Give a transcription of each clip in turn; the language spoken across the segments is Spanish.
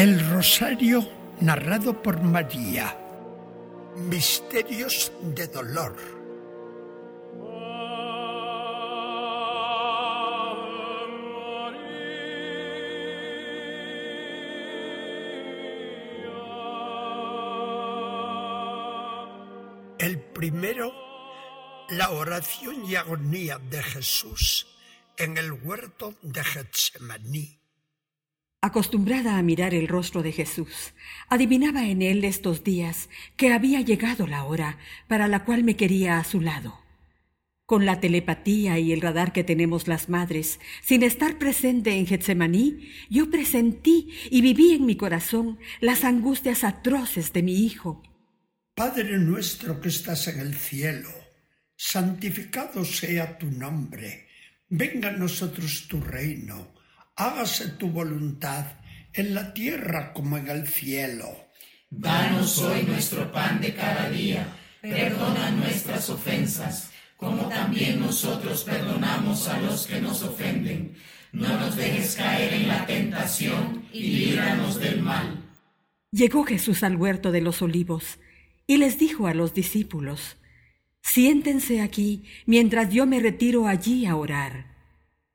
El Rosario narrado por María. Misterios de dolor. El primero, la oración y agonía de Jesús en el huerto de Getsemaní. Acostumbrada a mirar el rostro de Jesús, adivinaba en él estos días que había llegado la hora para la cual me quería a su lado. Con la telepatía y el radar que tenemos las madres, sin estar presente en Getsemaní, yo presentí y viví en mi corazón las angustias atroces de mi hijo. Padre nuestro que estás en el cielo, santificado sea tu nombre, venga a nosotros tu reino hágase tu voluntad en la tierra como en el cielo. Danos hoy nuestro pan de cada día, perdona nuestras ofensas, como también nosotros perdonamos a los que nos ofenden. No nos dejes caer en la tentación y líbranos del mal. Llegó Jesús al huerto de los olivos y les dijo a los discípulos, Siéntense aquí mientras yo me retiro allí a orar.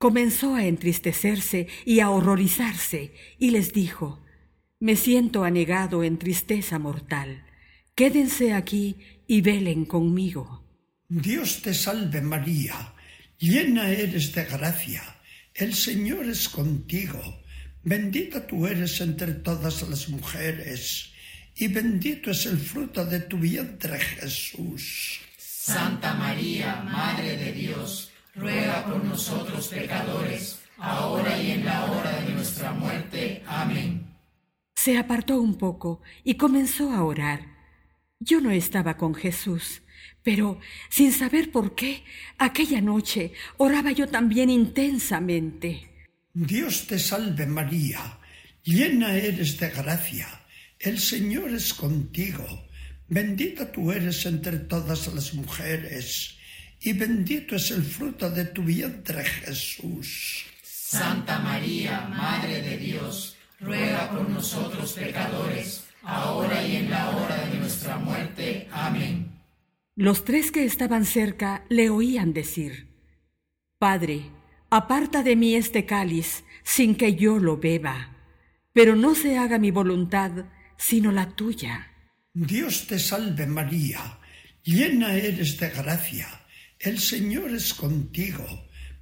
comenzó a entristecerse y a horrorizarse, y les dijo, Me siento anegado en tristeza mortal. Quédense aquí y velen conmigo. Dios te salve María, llena eres de gracia, el Señor es contigo, bendita tú eres entre todas las mujeres, y bendito es el fruto de tu vientre Jesús. Santa María, Madre de Dios, ruega por nosotros pecadores, ahora y en la hora de nuestra muerte. Amén. Se apartó un poco y comenzó a orar. Yo no estaba con Jesús, pero sin saber por qué, aquella noche oraba yo también intensamente. Dios te salve María, llena eres de gracia, el Señor es contigo, bendita tú eres entre todas las mujeres y bendito es el fruto de tu vientre Jesús. Santa María, Madre de Dios, ruega por nosotros pecadores, ahora y en la hora de nuestra muerte. Amén. Los tres que estaban cerca le oían decir, Padre, aparta de mí este cáliz sin que yo lo beba, pero no se haga mi voluntad, sino la tuya. Dios te salve María, llena eres de gracia el Señor es contigo,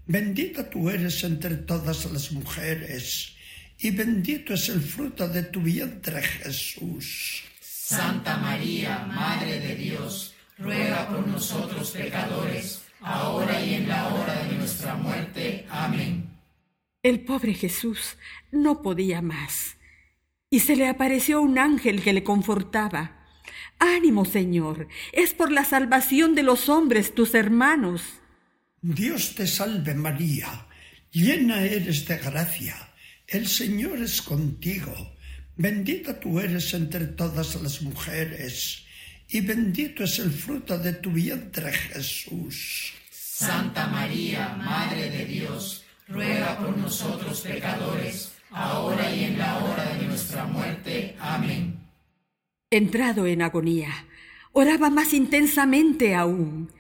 bendita tú eres entre todas las mujeres, y bendito es el fruto de tu vientre Jesús. Santa María, Madre de Dios, ruega por nosotros pecadores, ahora y en la hora de nuestra muerte. Amén. El pobre Jesús no podía más, y se le apareció un ángel que le confortaba Ánimo, Señor, es por la salvación de los hombres tus hermanos. Dios te salve María, llena eres de gracia, el Señor es contigo, bendita tú eres entre todas las mujeres, y bendito es el fruto de tu vientre Jesús. Santa María, Madre de Dios, ruega por nosotros pecadores, ahora y en la hora de nuestra muerte. Amén. Entrado en agonía, oraba más intensamente aún,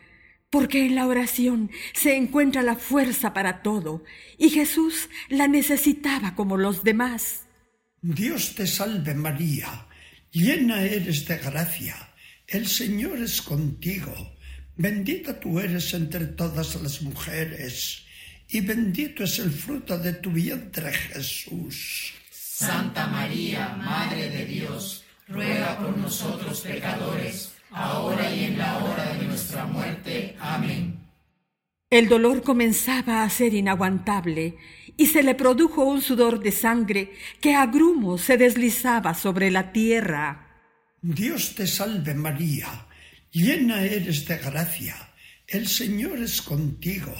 porque en la oración se encuentra la fuerza para todo, y Jesús la necesitaba como los demás. Dios te salve María, llena eres de gracia, el Señor es contigo, bendita tú eres entre todas las mujeres, y bendito es el fruto de tu vientre Jesús. Santa María, Madre de Dios, ruega por nosotros pecadores, ahora y en la hora de nuestra muerte. Amén. El dolor comenzaba a ser inaguantable y se le produjo un sudor de sangre que a grumo se deslizaba sobre la tierra. Dios te salve María, llena eres de gracia, el Señor es contigo,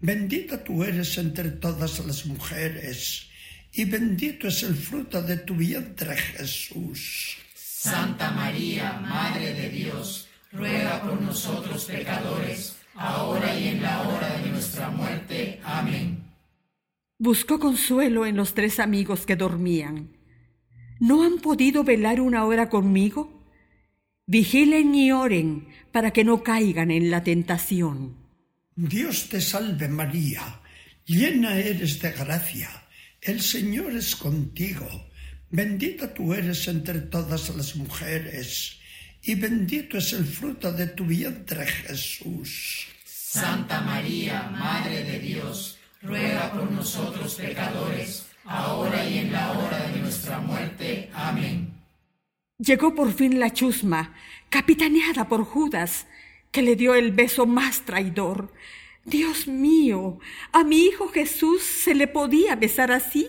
bendita tú eres entre todas las mujeres, y bendito es el fruto de tu vientre Jesús. Santa María, Madre de Dios, ruega por nosotros pecadores, ahora y en la hora de nuestra muerte. Amén. Buscó consuelo en los tres amigos que dormían. ¿No han podido velar una hora conmigo? Vigilen y oren para que no caigan en la tentación. Dios te salve María, llena eres de gracia, el Señor es contigo Bendita tú eres entre todas las mujeres, y bendito es el fruto de tu vientre Jesús. Santa María, Madre de Dios, ruega por nosotros pecadores, ahora y en la hora de nuestra muerte. Amén. Llegó por fin la chusma, capitaneada por Judas, que le dio el beso más traidor. Dios mío, ¿a mi hijo Jesús se le podía besar así?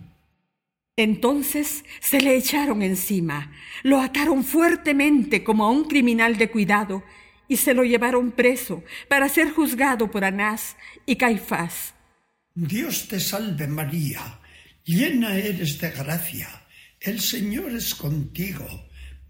Entonces se le echaron encima, lo ataron fuertemente como a un criminal de cuidado y se lo llevaron preso para ser juzgado por Anás y Caifás. Dios te salve María, llena eres de gracia, el Señor es contigo,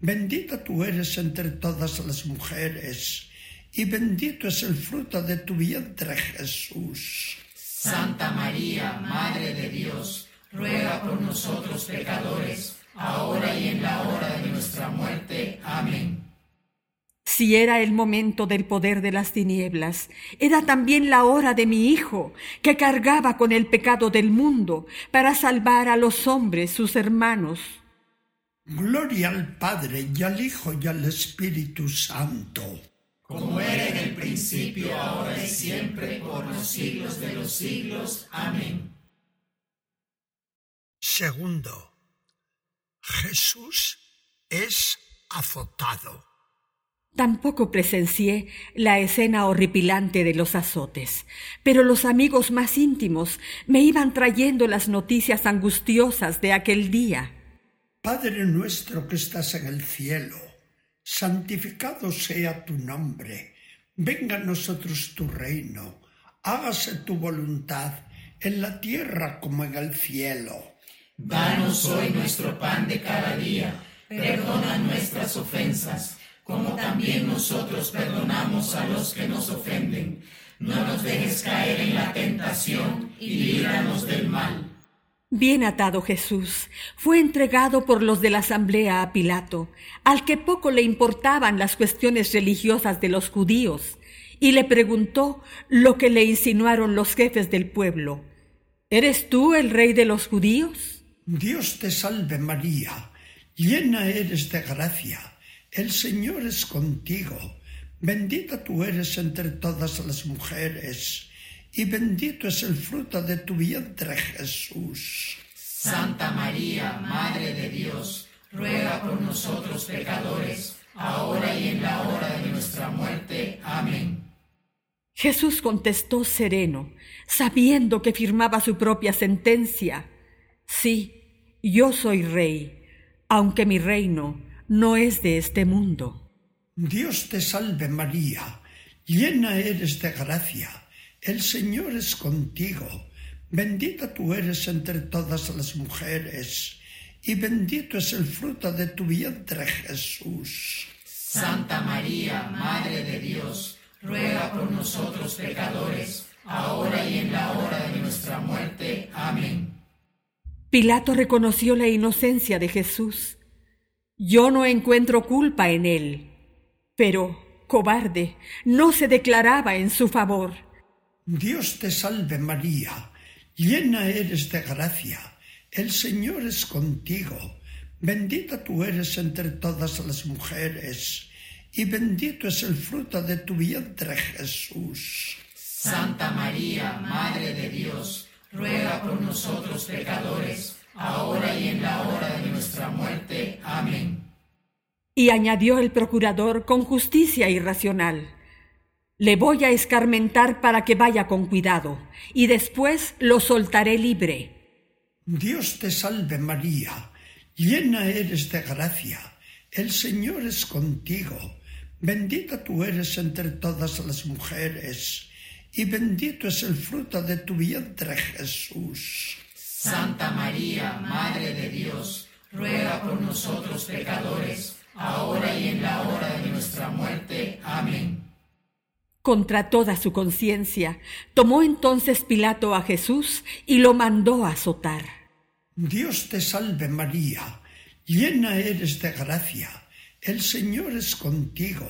bendita tú eres entre todas las mujeres y bendito es el fruto de tu vientre Jesús. Santa María, Madre de Dios, ruega por nosotros pecadores, ahora y en la hora de nuestra muerte. Amén. Si era el momento del poder de las tinieblas, era también la hora de mi Hijo, que cargaba con el pecado del mundo para salvar a los hombres, sus hermanos. Gloria al Padre y al Hijo y al Espíritu Santo. Como era en el principio, ahora y siempre, por los siglos de los siglos. Amén. Segundo, Jesús es azotado. Tampoco presencié la escena horripilante de los azotes, pero los amigos más íntimos me iban trayendo las noticias angustiosas de aquel día. Padre nuestro que estás en el cielo, santificado sea tu nombre, venga a nosotros tu reino, hágase tu voluntad en la tierra como en el cielo. Danos hoy nuestro pan de cada día, perdona nuestras ofensas, como también nosotros perdonamos a los que nos ofenden. No nos dejes caer en la tentación y líbranos del mal. Bien atado Jesús, fue entregado por los de la asamblea a Pilato, al que poco le importaban las cuestiones religiosas de los judíos, y le preguntó lo que le insinuaron los jefes del pueblo. ¿Eres tú el rey de los judíos? Dios te salve María, llena eres de gracia, el Señor es contigo, bendita tú eres entre todas las mujeres, y bendito es el fruto de tu vientre Jesús. Santa María, Madre de Dios, ruega por nosotros pecadores, ahora y en la hora de nuestra muerte. Amén. Jesús contestó sereno, sabiendo que firmaba su propia sentencia. Sí, yo soy rey, aunque mi reino no es de este mundo. Dios te salve María, llena eres de gracia, el Señor es contigo, bendita tú eres entre todas las mujeres, y bendito es el fruto de tu vientre Jesús. Santa María, Madre de Dios, ruega por nosotros pecadores, ahora y en la hora de nuestra muerte. Amén. Pilato reconoció la inocencia de Jesús. Yo no encuentro culpa en él. Pero, cobarde, no se declaraba en su favor. Dios te salve María, llena eres de gracia, el Señor es contigo, bendita tú eres entre todas las mujeres, y bendito es el fruto de tu vientre Jesús. Santa María, Madre de Dios, ruega por nosotros pecadores, ahora y en la hora de nuestra muerte. Amén. Y añadió el procurador con justicia irracional. Le voy a escarmentar para que vaya con cuidado, y después lo soltaré libre. Dios te salve María, llena eres de gracia, el Señor es contigo, bendita tú eres entre todas las mujeres y bendito es el fruto de tu vientre Jesús. Santa María, Madre de Dios, ruega por nosotros pecadores, ahora y en la hora de nuestra muerte. Amén. Contra toda su conciencia, tomó entonces Pilato a Jesús y lo mandó a azotar. Dios te salve María, llena eres de gracia, el Señor es contigo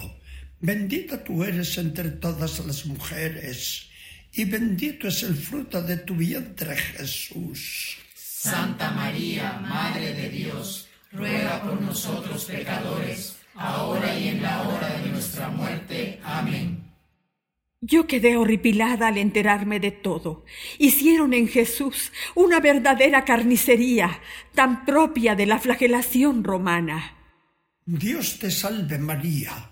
Bendita tú eres entre todas las mujeres, y bendito es el fruto de tu vientre Jesús. Santa María, Madre de Dios, ruega por nosotros pecadores, ahora y en la hora de nuestra muerte. Amén. Yo quedé horripilada al enterarme de todo. Hicieron en Jesús una verdadera carnicería, tan propia de la flagelación romana. Dios te salve María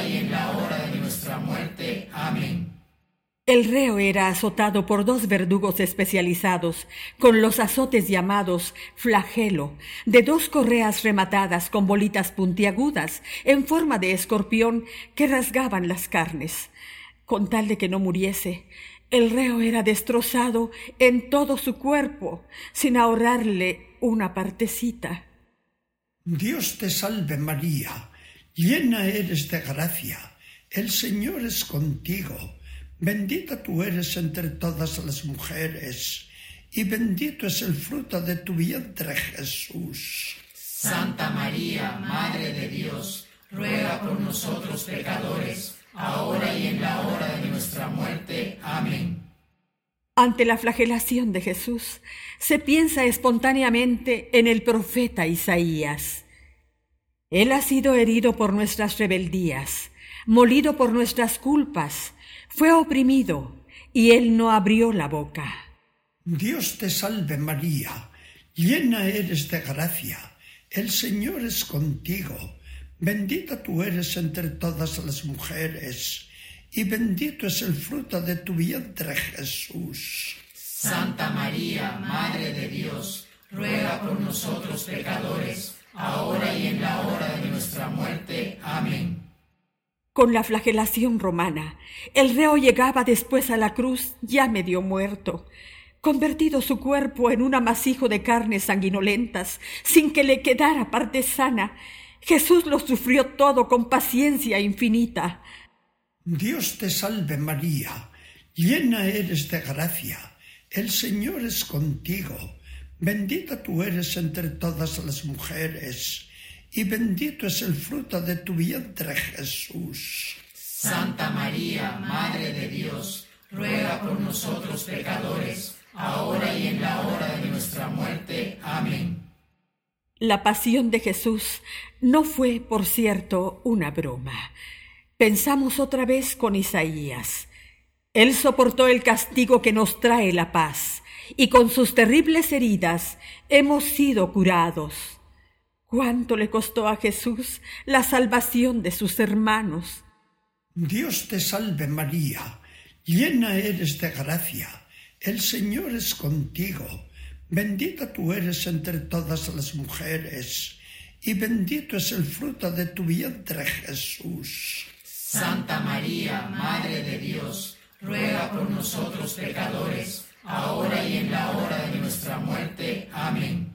El reo era azotado por dos verdugos especializados, con los azotes llamados flagelo, de dos correas rematadas con bolitas puntiagudas en forma de escorpión que rasgaban las carnes. Con tal de que no muriese, el reo era destrozado en todo su cuerpo, sin ahorrarle una partecita. Dios te salve María, llena eres de gracia, el Señor es contigo Bendita tú eres entre todas las mujeres, y bendito es el fruto de tu vientre Jesús. Santa María, Madre de Dios, ruega por nosotros pecadores, ahora y en la hora de nuestra muerte. Amén. Ante la flagelación de Jesús, se piensa espontáneamente en el profeta Isaías. Él ha sido herido por nuestras rebeldías, molido por nuestras culpas, fue oprimido y él no abrió la boca. Dios te salve María, llena eres de gracia, el Señor es contigo, bendita tú eres entre todas las mujeres, y bendito es el fruto de tu vientre Jesús. Santa María, Madre de Dios, ruega por nosotros pecadores, ahora y en la hora de nuestra muerte. Amén. Con la flagelación romana, el reo llegaba después a la cruz ya medio muerto, convertido su cuerpo en un amasijo de carnes sanguinolentas, sin que le quedara parte sana. Jesús lo sufrió todo con paciencia infinita. Dios te salve María, llena eres de gracia, el Señor es contigo, bendita tú eres entre todas las mujeres y bendito es el fruto de tu vientre Jesús. Santa María, Madre de Dios, ruega por nosotros pecadores, ahora y en la hora de nuestra muerte. Amén. La pasión de Jesús no fue, por cierto, una broma. Pensamos otra vez con Isaías. Él soportó el castigo que nos trae la paz, y con sus terribles heridas hemos sido curados. ¿Cuánto le costó a Jesús la salvación de sus hermanos? Dios te salve María, llena eres de gracia, el Señor es contigo, bendita tú eres entre todas las mujeres, y bendito es el fruto de tu vientre Jesús. Santa María, Madre de Dios, ruega por nosotros pecadores, ahora y en la hora de nuestra muerte. Amén.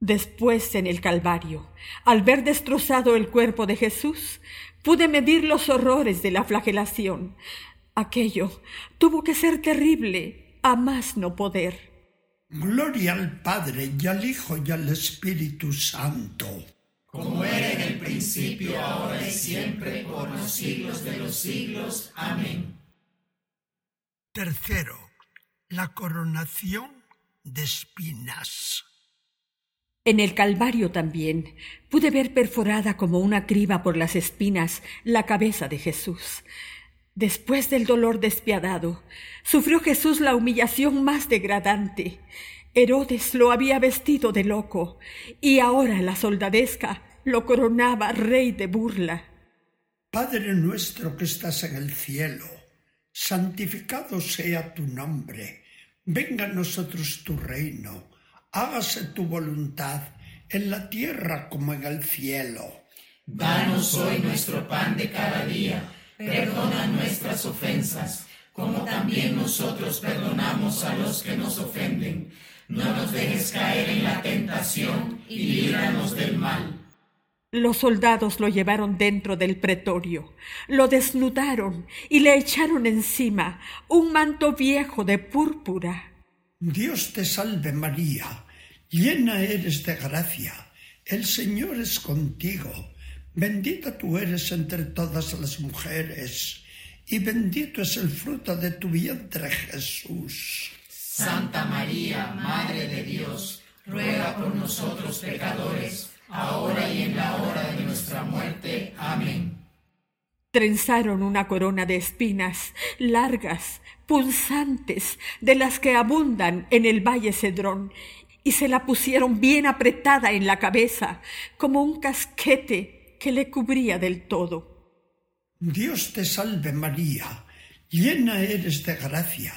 Después en el Calvario, al ver destrozado el cuerpo de Jesús, pude medir los horrores de la flagelación. Aquello tuvo que ser terrible, a más no poder. Gloria al Padre y al Hijo y al Espíritu Santo. Como era en el principio, ahora y siempre, por los siglos de los siglos. Amén. Tercero, la coronación de espinas. En el Calvario también pude ver perforada como una criba por las espinas la cabeza de Jesús. Después del dolor despiadado, sufrió Jesús la humillación más degradante. Herodes lo había vestido de loco, y ahora la soldadesca lo coronaba rey de burla. Padre nuestro que estás en el cielo, santificado sea tu nombre, venga a nosotros tu reino, hágase tu voluntad en la tierra como en el cielo. Danos hoy nuestro pan de cada día perdona nuestras ofensas, como también nosotros perdonamos a los que nos ofenden. No nos dejes caer en la tentación y líbranos del mal. Los soldados lo llevaron dentro del pretorio, lo desnudaron y le echaron encima un manto viejo de púrpura. Dios te salve María, llena eres de gracia, el Señor es contigo Bendita tú eres entre todas las mujeres, y bendito es el fruto de tu vientre Jesús. Santa María, Madre de Dios, ruega por nosotros pecadores, ahora y en la hora de nuestra muerte. Amén. Trenzaron una corona de espinas largas, punzantes, de las que abundan en el valle Cedrón, y se la pusieron bien apretada en la cabeza, como un casquete que le cubría del todo. Dios te salve María, llena eres de gracia,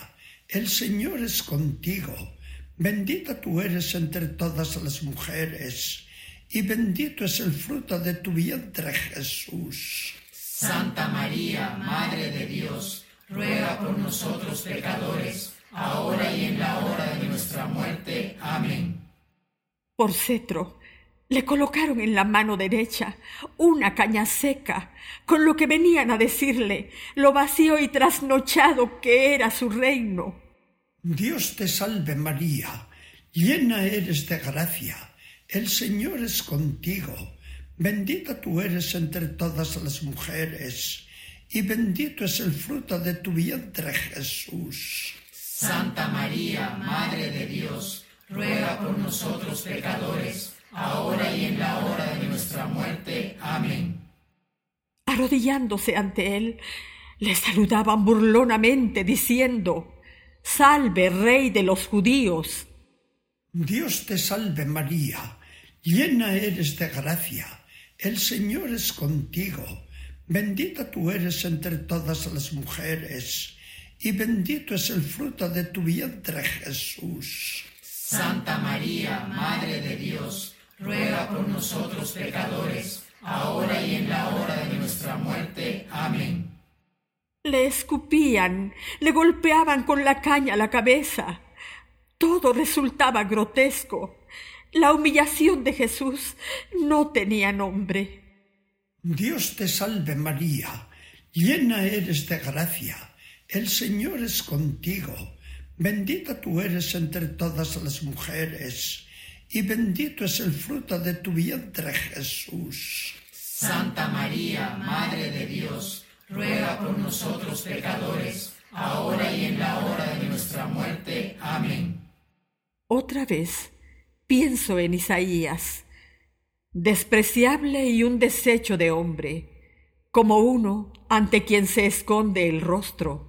el Señor es contigo, bendita tú eres entre todas las mujeres, y bendito es el fruto de tu vientre Jesús. Santa María, Madre de Dios, ruega por nosotros pecadores, ahora y en la hora de nuestra muerte. Amén. Por cetro, le colocaron en la mano derecha una caña seca, con lo que venían a decirle lo vacío y trasnochado que era su reino. Dios te salve María, llena eres de gracia, el Señor es contigo, bendita tú eres entre todas las mujeres, y bendito es el fruto de tu vientre Jesús. Santa María, Madre de Dios, ruega por nosotros pecadores, ahora y en la hora de nuestra muerte. Amén. Arrodillándose ante él, le saludaban burlonamente, diciendo, Salve, Rey de los judíos. Dios te salve María, llena eres de gracia, el Señor es contigo, bendita tú eres entre todas las mujeres, y bendito es el fruto de tu vientre Jesús. Santa María, Madre de Dios, ruega por nosotros pecadores, ahora y en la hora de nuestra muerte. Amén. Le escupían, le golpeaban con la caña la cabeza. Todo resultaba grotesco. La humillación de Jesús no tenía nombre. Dios te salve María, llena eres de gracia, el Señor es contigo, bendita tú eres entre todas las mujeres y bendito es el fruto de tu vientre Jesús. Santa María, Madre de Dios, ruega por nosotros pecadores, ahora y en la hora de nuestra muerte. Amén. Otra vez pienso en Isaías, despreciable y un desecho de hombre, como uno ante quien se esconde el rostro.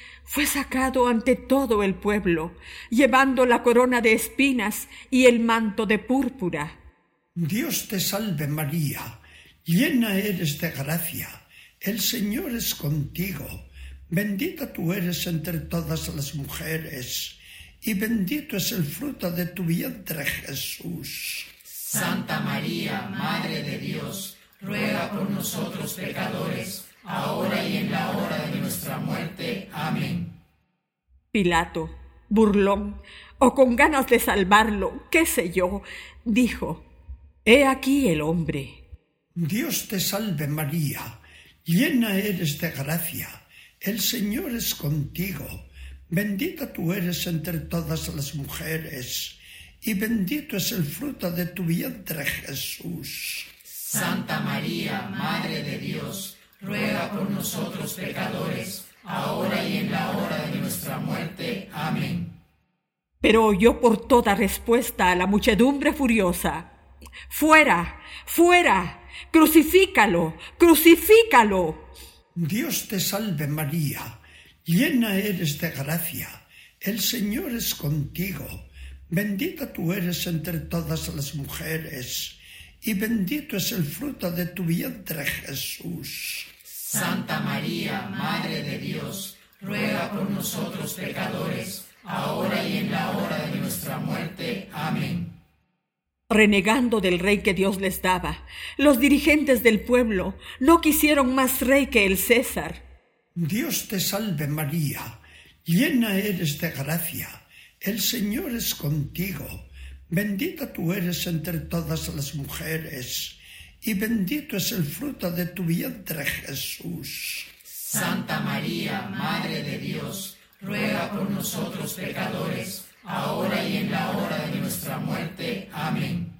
fue sacado ante todo el pueblo, llevando la corona de espinas y el manto de púrpura. Dios te salve María, llena eres de gracia, el Señor es contigo, bendita tú eres entre todas las mujeres, y bendito es el fruto de tu vientre Jesús. Santa María, Madre de Dios, ruega por nosotros pecadores, ahora y en la hora de nuestra muerte. Amén. Pilato, burlón, o con ganas de salvarlo, qué sé yo, dijo, He aquí el hombre. Dios te salve María, llena eres de gracia, el Señor es contigo, bendita tú eres entre todas las mujeres, y bendito es el fruto de tu vientre Jesús. Santa María, Madre de Dios, ruega por nosotros pecadores, ahora y en la hora de nuestra muerte. Amén. Pero oyó por toda respuesta a la muchedumbre furiosa. Fuera, fuera, crucifícalo, crucifícalo. Dios te salve María, llena eres de gracia, el Señor es contigo, bendita tú eres entre todas las mujeres y bendito es el fruto de tu vientre Jesús. Santa María, Madre de Dios, ruega por nosotros pecadores, ahora y en la hora de nuestra muerte. Amén. Renegando del rey que Dios les daba, los dirigentes del pueblo no quisieron más rey que el César. Dios te salve María, llena eres de gracia, el Señor es contigo Bendita tú eres entre todas las mujeres, y bendito es el fruto de tu vientre Jesús. Santa María, Madre de Dios, ruega por nosotros pecadores, ahora y en la hora de nuestra muerte. Amén.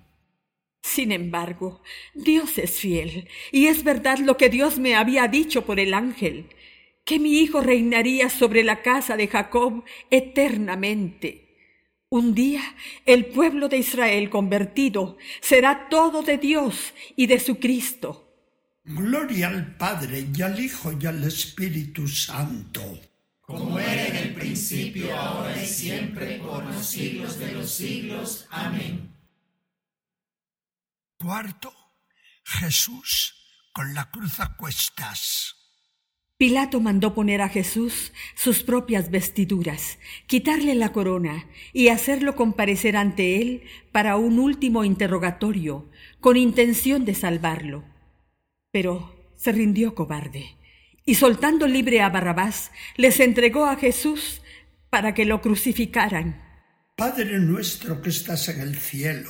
Sin embargo, Dios es fiel, y es verdad lo que Dios me había dicho por el ángel, que mi Hijo reinaría sobre la casa de Jacob eternamente un día el pueblo de Israel convertido será todo de Dios y de su Cristo. Gloria al Padre y al Hijo y al Espíritu Santo. Como era en el principio, ahora y siempre, por los siglos de los siglos. Amén. Cuarto, Jesús con la cruz a cuestas. Pilato mandó poner a Jesús sus propias vestiduras, quitarle la corona y hacerlo comparecer ante él para un último interrogatorio, con intención de salvarlo. Pero se rindió cobarde, y soltando libre a Barrabás, les entregó a Jesús para que lo crucificaran. Padre nuestro que estás en el cielo,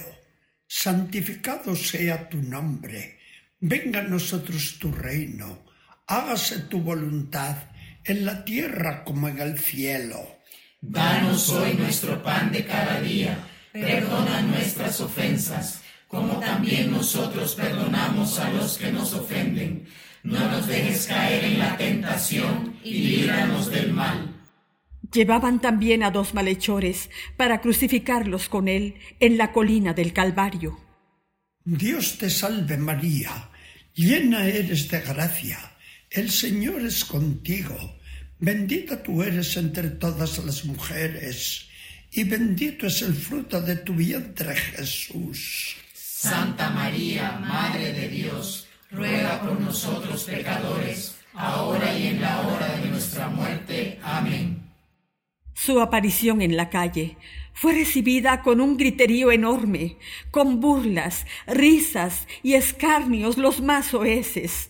santificado sea tu nombre, venga a nosotros tu reino hágase tu voluntad en la tierra como en el cielo. Danos hoy nuestro pan de cada día, perdona nuestras ofensas, como también nosotros perdonamos a los que nos ofenden. No nos dejes caer en la tentación y líbranos del mal. Llevaban también a dos malhechores para crucificarlos con él en la colina del Calvario. Dios te salve María, llena eres de gracia el Señor es contigo, bendita tú eres entre todas las mujeres, y bendito es el fruto de tu vientre Jesús. Santa María, Madre de Dios, ruega por nosotros pecadores, ahora y en la hora de nuestra muerte. Amén. Su aparición en la calle fue recibida con un griterío enorme, con burlas, risas y escarnios los más oeces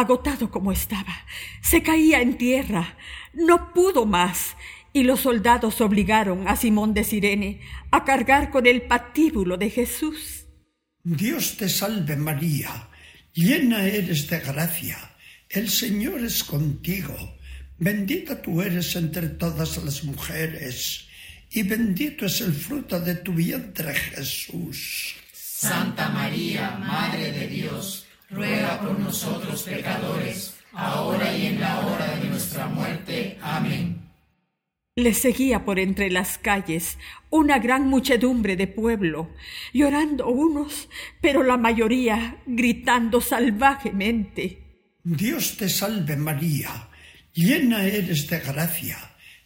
Agotado como estaba, se caía en tierra, no pudo más, y los soldados obligaron a Simón de Sirene a cargar con el patíbulo de Jesús. Dios te salve María, llena eres de gracia, el Señor es contigo, bendita tú eres entre todas las mujeres, y bendito es el fruto de tu vientre Jesús. Santa María, Madre de Dios, ruega por nosotros pecadores, ahora y en la hora de nuestra muerte. Amén. Le seguía por entre las calles una gran muchedumbre de pueblo, llorando unos, pero la mayoría gritando salvajemente. Dios te salve María, llena eres de gracia,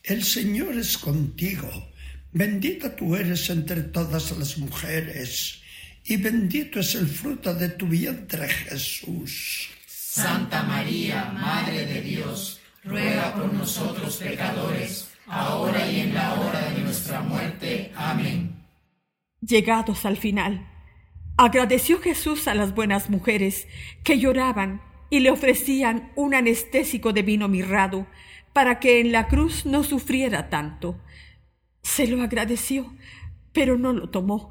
el Señor es contigo, bendita tú eres entre todas las mujeres, y bendito es el fruto de tu vientre Jesús. Santa María, Madre de Dios, ruega por nosotros pecadores, ahora y en la hora de nuestra muerte. Amén. Llegados al final, agradeció Jesús a las buenas mujeres que lloraban y le ofrecían un anestésico de vino mirrado para que en la cruz no sufriera tanto. Se lo agradeció, pero no lo tomó,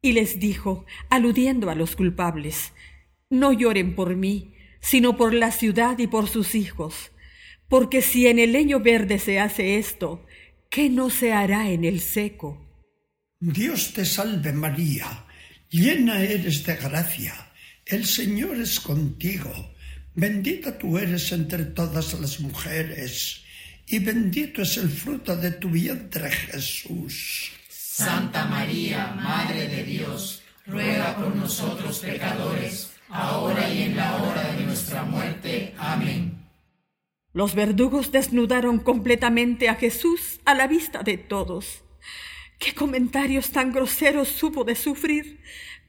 Y les dijo, aludiendo a los culpables, No lloren por mí, sino por la ciudad y por sus hijos, porque si en el leño verde se hace esto, ¿qué no se hará en el seco? Dios te salve María, llena eres de gracia, el Señor es contigo Bendita tú eres entre todas las mujeres, y bendito es el fruto de tu vientre Jesús. Santa María, Madre de Dios, ruega por nosotros pecadores, ahora y en la hora de nuestra muerte. Amén. Los verdugos desnudaron completamente a Jesús a la vista de todos. ¿Qué comentarios tan groseros supo de sufrir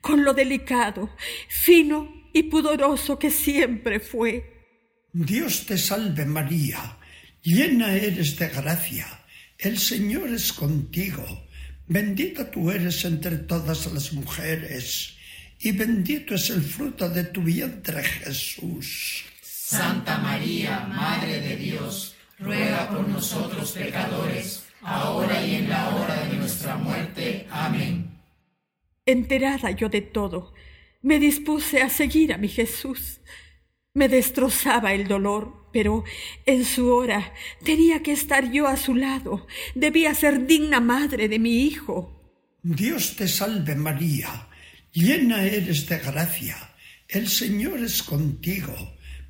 con lo delicado, fino y pudoroso que siempre fue. Dios te salve María, llena eres de gracia, el Señor es contigo, bendita tú eres entre todas las mujeres, y bendito es el fruto de tu vientre Jesús. Santa María, Madre de Dios, ruega por nosotros pecadores, ahora y en la hora de nuestra muerte. Amén. Enterada yo de todo, me dispuse a seguir a mi Jesús. Me destrozaba el dolor, pero en su hora tenía que estar yo a su lado. Debía ser digna madre de mi hijo. Dios te salve María, llena eres de gracia, el Señor es contigo,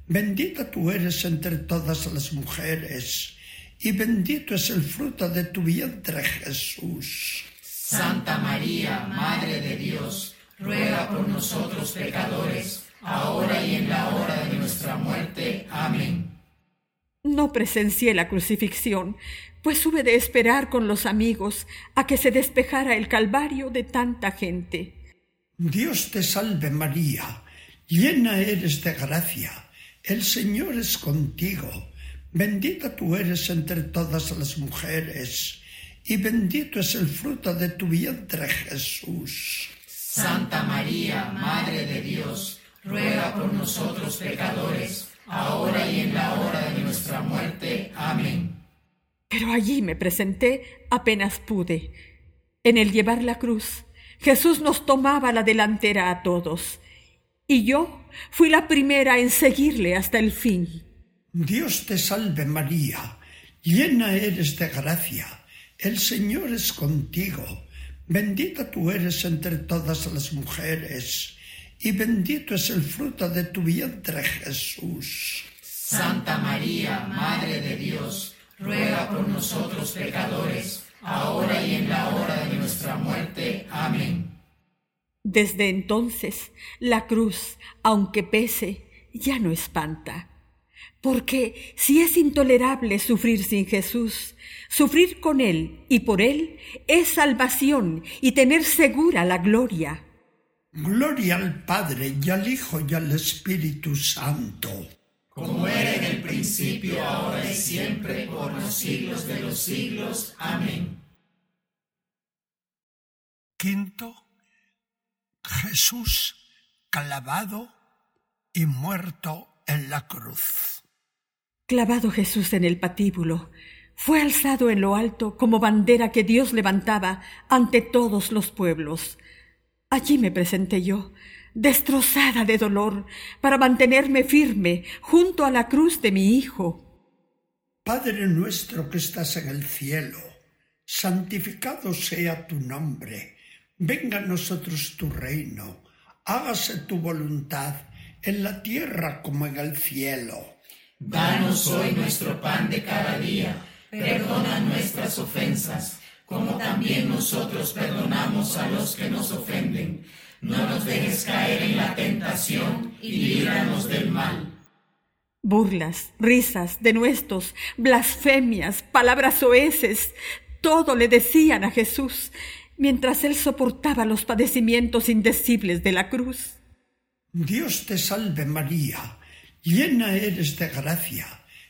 bendita tú eres entre todas las mujeres, y bendito es el fruto de tu vientre Jesús. Santa María, Madre de Dios, ruega por nosotros pecadores, ahora y en la hora de nuestra muerte. Amén. No presencié la crucifixión, pues hube de esperar con los amigos a que se despejara el calvario de tanta gente. Dios te salve María, llena eres de gracia, el Señor es contigo, bendita tú eres entre todas las mujeres, y bendito es el fruto de tu vientre Jesús. Santa María, Madre de Dios, ruega por nosotros pecadores, ahora y en la hora de nuestra muerte. Amén. Pero allí me presenté apenas pude. En el llevar la cruz, Jesús nos tomaba la delantera a todos, y yo fui la primera en seguirle hasta el fin. Dios te salve María, llena eres de gracia, el Señor es contigo Bendita tú eres entre todas las mujeres, y bendito es el fruto de tu vientre Jesús. Santa María, Madre de Dios, ruega por nosotros pecadores, ahora y en la hora de nuestra muerte. Amén. Desde entonces, la cruz, aunque pese, ya no espanta porque si es intolerable sufrir sin Jesús, sufrir con Él y por Él es salvación y tener segura la gloria. Gloria al Padre y al Hijo y al Espíritu Santo. Como era en el principio, ahora y siempre, por los siglos de los siglos. Amén. Quinto, Jesús clavado y muerto en la cruz. Clavado Jesús en el patíbulo, fue alzado en lo alto como bandera que Dios levantaba ante todos los pueblos. Allí me presenté yo, destrozada de dolor, para mantenerme firme junto a la cruz de mi Hijo. Padre nuestro que estás en el cielo, santificado sea tu nombre, venga a nosotros tu reino, hágase tu voluntad en la tierra como en el cielo. Danos hoy nuestro pan de cada día, perdona nuestras ofensas, como también nosotros perdonamos a los que nos ofenden. No nos dejes caer en la tentación y líbranos del mal. Burlas, risas, denuestos, blasfemias, palabras oeces, todo le decían a Jesús mientras él soportaba los padecimientos indecibles de la cruz. Dios te salve María, llena eres de gracia,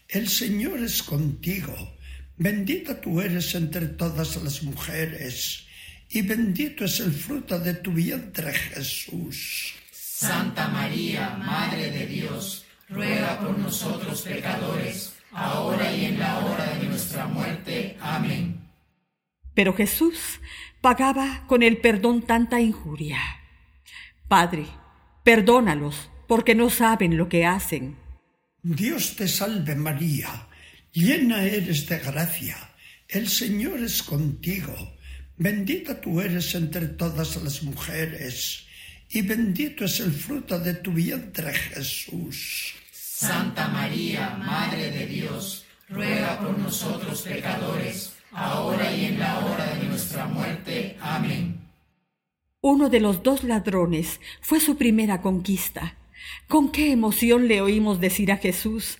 el Señor es contigo, bendita tú eres entre todas las mujeres, y bendito es el fruto de tu vientre Jesús. Santa María, Madre de Dios, ruega por nosotros pecadores, ahora y en la hora de nuestra muerte. Amén. Pero Jesús pagaba con el perdón tanta injuria. Padre, perdónalos, porque no saben lo que hacen. Dios te salve María, llena eres de gracia, el Señor es contigo, bendita tú eres entre todas las mujeres, y bendito es el fruto de tu vientre Jesús. Santa María, Madre de Dios, ruega por nosotros pecadores, ahora y en la hora de nuestra muerte. Amén. Uno de los dos ladrones fue su primera conquista. Con qué emoción le oímos decir a Jesús,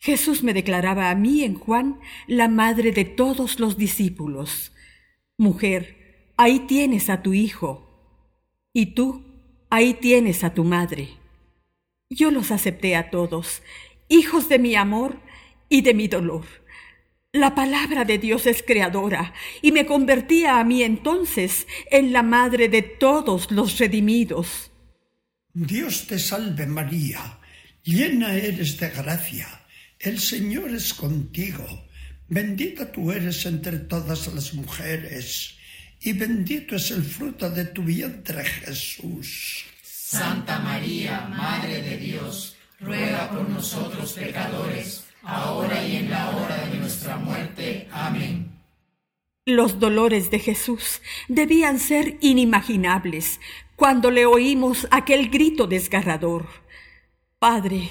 Jesús me declaraba a mí en Juan la madre de todos los discípulos. Mujer, ahí tienes a tu hijo. Y tú, ahí tienes a tu madre. Yo los acepté a todos, hijos de mi amor y de mi dolor. La palabra de Dios es creadora y me convertía a mí entonces en la madre de todos los redimidos. Dios te salve María, llena eres de gracia el Señor es contigo, bendita tú eres entre todas las mujeres, y bendito es el fruto de tu vientre Jesús. Santa María, Madre de Dios, ruega por nosotros pecadores, ahora y en la hora de nuestra muerte. Amén. Los dolores de Jesús debían ser inimaginables cuando le oímos aquel grito desgarrador. Padre,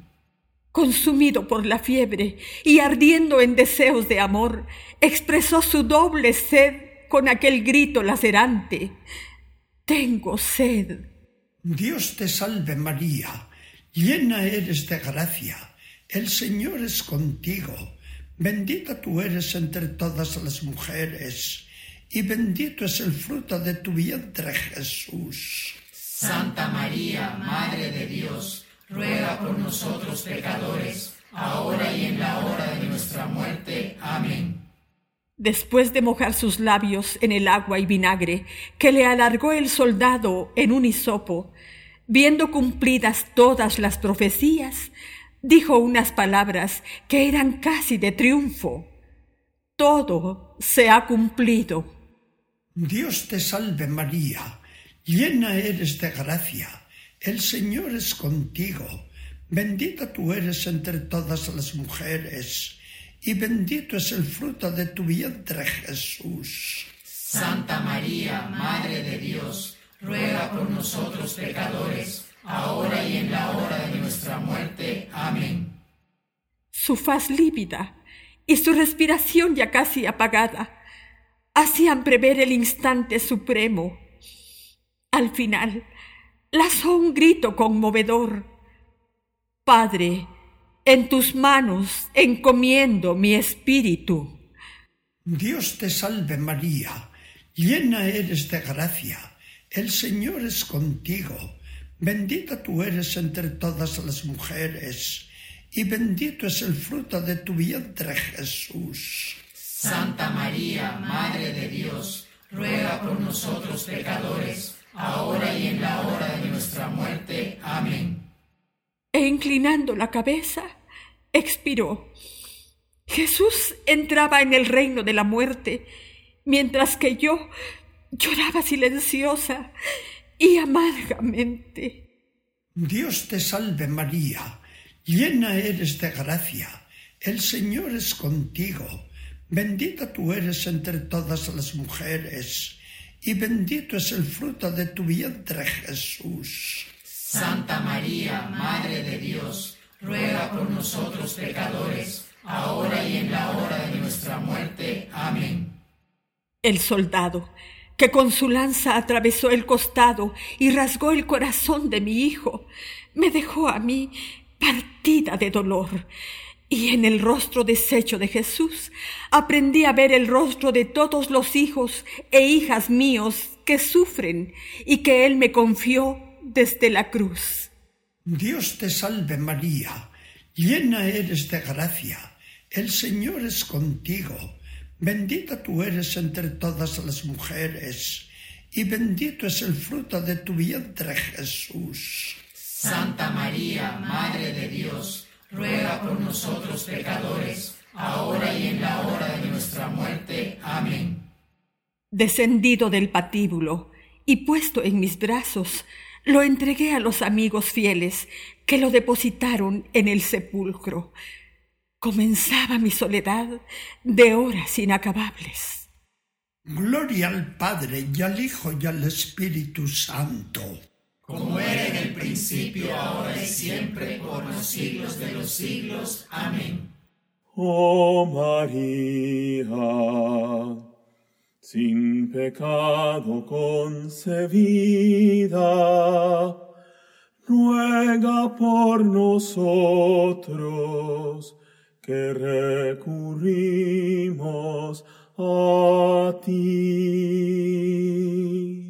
consumido por la fiebre y ardiendo en deseos de amor, expresó su doble sed con aquel grito lacerante. Tengo sed. Dios te salve María, llena eres de gracia, el Señor es contigo, bendita tú eres entre todas las mujeres, y bendito es el fruto de tu vientre Jesús. Santa María, Madre de Dios, ruega por nosotros pecadores, ahora y en la hora de nuestra muerte. Amén. Después de mojar sus labios en el agua y vinagre que le alargó el soldado en un hisopo, viendo cumplidas todas las profecías, dijo unas palabras que eran casi de triunfo. Todo se ha cumplido. Dios te salve María, llena eres de gracia el Señor es contigo, bendita tú eres entre todas las mujeres, y bendito es el fruto de tu vientre Jesús. Santa María, Madre de Dios, ruega por nosotros pecadores, ahora y en la hora de nuestra muerte. Amén. Su faz lívida y su respiración ya casi apagada hacían prever el instante supremo Al final, lanzó un grito conmovedor. Padre, en tus manos encomiendo mi espíritu. Dios te salve María, llena eres de gracia, el Señor es contigo, bendita tú eres entre todas las mujeres, y bendito es el fruto de tu vientre Jesús. Santa María, Madre de Dios, ruega por nosotros pecadores, ahora y en la hora de nuestra muerte. Amén. E inclinando la cabeza, expiró. Jesús entraba en el reino de la muerte, mientras que yo lloraba silenciosa y amargamente. Dios te salve María, llena eres de gracia, el Señor es contigo, bendita tú eres entre todas las mujeres, y bendito es el fruto de tu vientre Jesús. Santa María, Madre de Dios, ruega por nosotros pecadores, ahora y en la hora de nuestra muerte. Amén. El soldado, que con su lanza atravesó el costado y rasgó el corazón de mi hijo, me dejó a mí partida de dolor. Y en el rostro deshecho de Jesús aprendí a ver el rostro de todos los hijos e hijas míos que sufren y que Él me confió desde la cruz. Dios te salve María, llena eres de gracia el Señor es contigo, bendita tú eres entre todas las mujeres, y bendito es el fruto de tu vientre Jesús. Santa María, Madre de Dios, ruega por nosotros pecadores, ahora y en la hora de nuestra muerte. Amén. Descendido del patíbulo y puesto en mis brazos, lo entregué a los amigos fieles que lo depositaron en el sepulcro comenzaba mi soledad de horas inacabables. Gloria al Padre y al Hijo y al Espíritu Santo. Como era en el principio, ahora y siempre, por los siglos de los siglos. Amén. Oh María, sin pecado concebida, ruega por nosotros que recurrimos a ti.